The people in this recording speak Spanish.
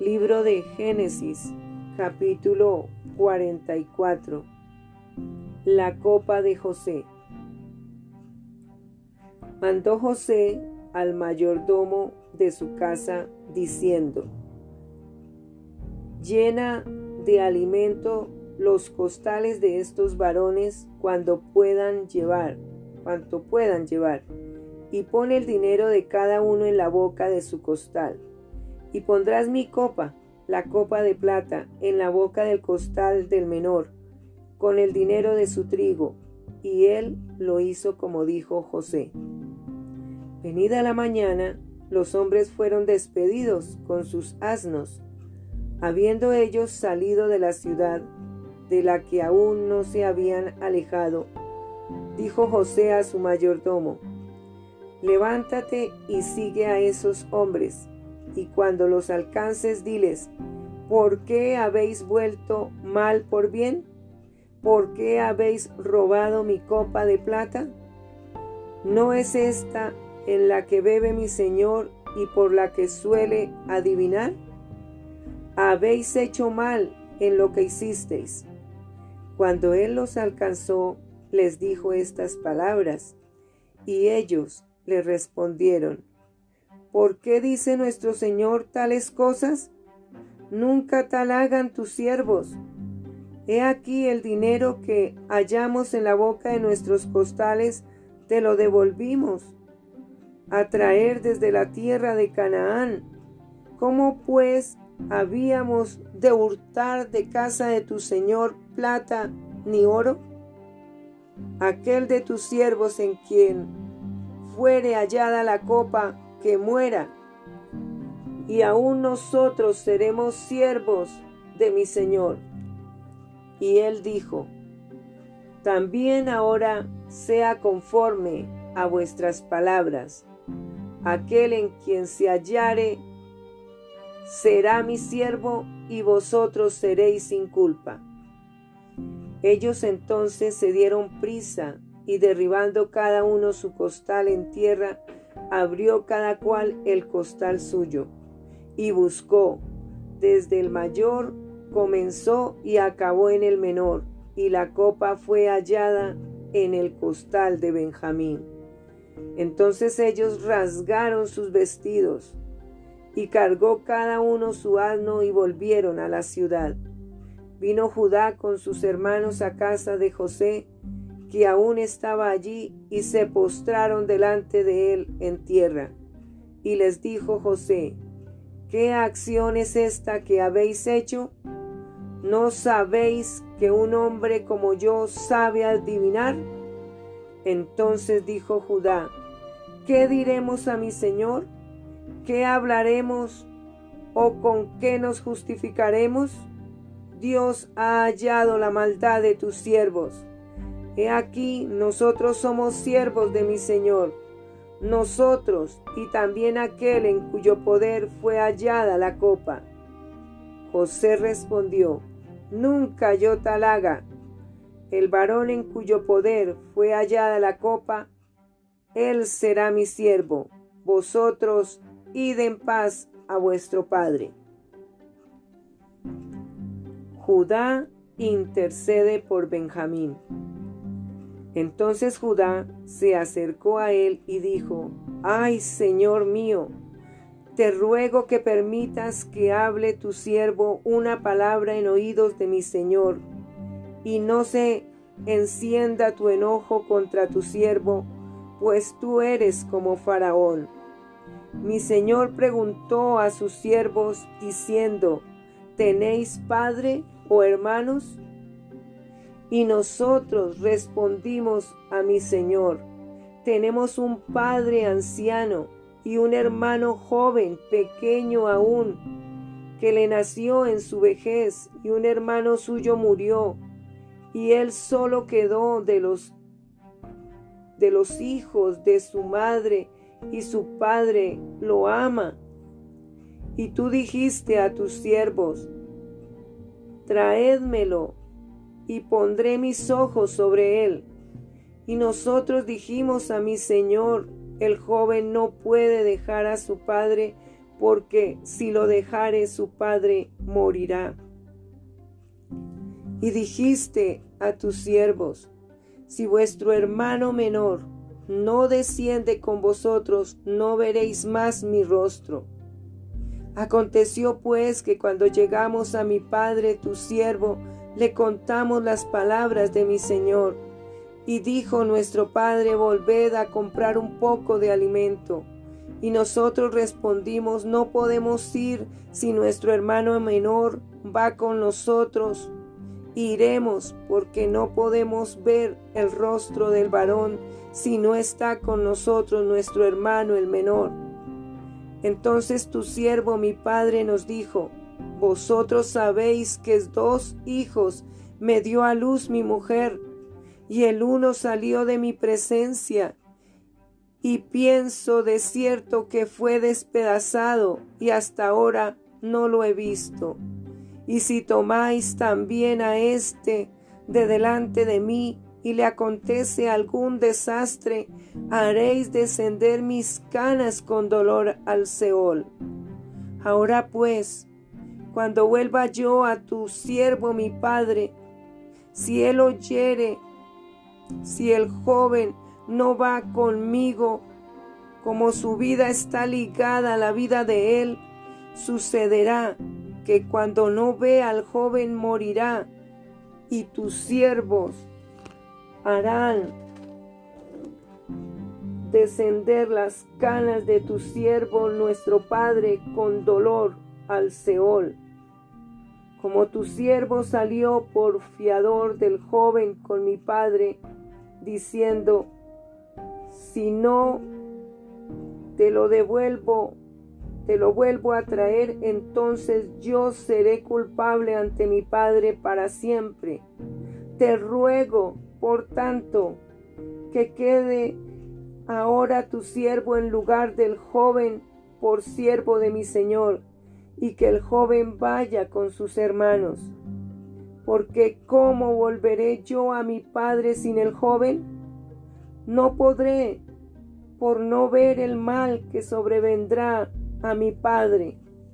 Libro de Génesis, capítulo 44. La copa de José. Mandó José al mayordomo de su casa diciendo, llena de alimento los costales de estos varones cuando puedan llevar, cuanto puedan llevar, y pone el dinero de cada uno en la boca de su costal. Y pondrás mi copa, la copa de plata, en la boca del costal del menor, con el dinero de su trigo. Y él lo hizo como dijo José. Venida la mañana, los hombres fueron despedidos con sus asnos. Habiendo ellos salido de la ciudad, de la que aún no se habían alejado, dijo José a su mayordomo, levántate y sigue a esos hombres, y cuando los alcances diles, ¿por qué habéis vuelto mal por bien? ¿Por qué habéis robado mi copa de plata? ¿No es esta en la que bebe mi Señor y por la que suele adivinar? Habéis hecho mal en lo que hicisteis. Cuando él los alcanzó, les dijo estas palabras, y ellos le respondieron, ¿por qué dice nuestro Señor tales cosas? Nunca tal hagan tus siervos. He aquí el dinero que hallamos en la boca de nuestros costales, te lo devolvimos a traer desde la tierra de Canaán. ¿Cómo pues habíamos de hurtar de casa de tu Señor plata ni oro? Aquel de tus siervos en quien fuere hallada la copa, muera, y aún nosotros seremos siervos de mi Señor. Y él dijo, también ahora sea conforme a vuestras palabras. Aquel en quien se hallare será mi siervo y vosotros seréis sin culpa. Ellos entonces se dieron prisa y derribando cada uno su costal en tierra, abrió cada cual el costal suyo y buscó. Desde el mayor comenzó y acabó en el menor, y la copa fue hallada en el costal de Benjamín. Entonces ellos rasgaron sus vestidos, y cargó cada uno su asno y volvieron a la ciudad. Vino Judá con sus hermanos a casa de José, que aún estaba allí, y se postraron delante de él en tierra. Y les dijo José, ¿qué acción es esta que habéis hecho? ¿No sabéis que un hombre como yo sabe adivinar? Entonces dijo Judá, ¿qué diremos a mi Señor? ¿Qué hablaremos o con qué nos justificaremos? Dios ha hallado la maldad de tus siervos. He aquí, nosotros somos siervos de mi Señor, nosotros y también aquel en cuyo poder fue hallada la copa. José respondió, Nunca yo tal haga. El varón en cuyo poder fue hallada la copa, él será mi siervo. Vosotros id en paz a vuestro Padre. Judá intercede por Benjamín. Entonces Judá se acercó a él y dijo, Ay, Señor mío, te ruego que permitas que hable tu siervo una palabra en oídos de mi Señor, y no se encienda tu enojo contra tu siervo, pues tú eres como Faraón. Mi Señor preguntó a sus siervos, diciendo, ¿tenéis padre? o hermanos? Y nosotros respondimos a mi Señor, tenemos un padre anciano y un hermano joven, pequeño aún, que le nació en su vejez y un hermano suyo murió y él solo quedó de los de los hijos de su madre y su padre lo ama. Y tú dijiste a tus siervos, traédmelo y pondré mis ojos sobre él. Y nosotros dijimos a mi Señor, el joven no puede dejar a su padre porque si lo dejare su padre morirá. Y dijiste a tus siervos, si vuestro hermano menor no desciende con vosotros, no veréis más mi rostro. Aconteció pues que cuando llegamos a mi padre tu siervo, le contamos las palabras de mi Señor. Y dijo nuestro padre, volved a comprar un poco de alimento. Y nosotros respondimos, no podemos ir si nuestro hermano menor va con nosotros. Iremos porque no podemos ver el rostro del varón si no está con nosotros nuestro hermano el menor. Entonces tu siervo mi padre nos dijo, vosotros sabéis que dos hijos me dio a luz mi mujer, y el uno salió de mi presencia, y pienso de cierto que fue despedazado, y hasta ahora no lo he visto. Y si tomáis también a éste de delante de mí, y le acontece algún desastre, haréis descender mis canas con dolor al Seol. Ahora pues, cuando vuelva yo a tu siervo mi padre, si él oyere, si el joven no va conmigo, como su vida está ligada a la vida de él, sucederá que cuando no vea al joven morirá, y tus siervos harán descender las canas de tu siervo nuestro Padre con dolor al Seol. Como tu siervo salió por fiador del joven con mi Padre, diciendo, si no te lo devuelvo te lo vuelvo a traer, entonces yo seré culpable ante mi Padre para siempre. Te ruego, por tanto, que quede ahora tu siervo en lugar del joven por siervo de mi Señor, y que el joven vaya con sus hermanos. Porque ¿cómo volveré yo a mi Padre sin el joven? No podré, por no ver el mal que sobrevendrá a mi Padre.